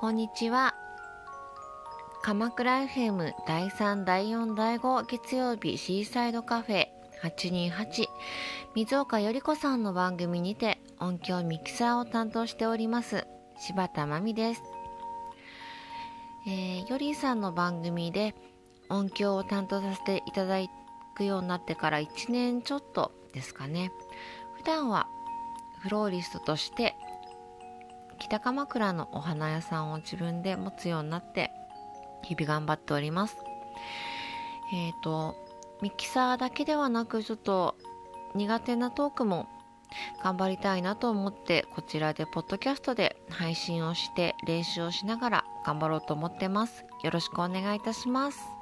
こんにちは。鎌倉 FM 第3第4第5月曜日シーサイドカフェ828水岡より子さんの番組にて音響ミキサーを担当しております柴田真美です、えー、よりさんの番組で音響を担当させていただくようになってから1年ちょっとですかね。普段はフローリストとして北鎌倉のお花屋さんを自分で持つようになって日々頑張っております。えっ、ー、とミキサーだけではなくちょっと苦手なトークも頑張りたいなと思ってこちらでポッドキャストで配信をして練習をしながら頑張ろうと思ってます。よろしくお願いいたします。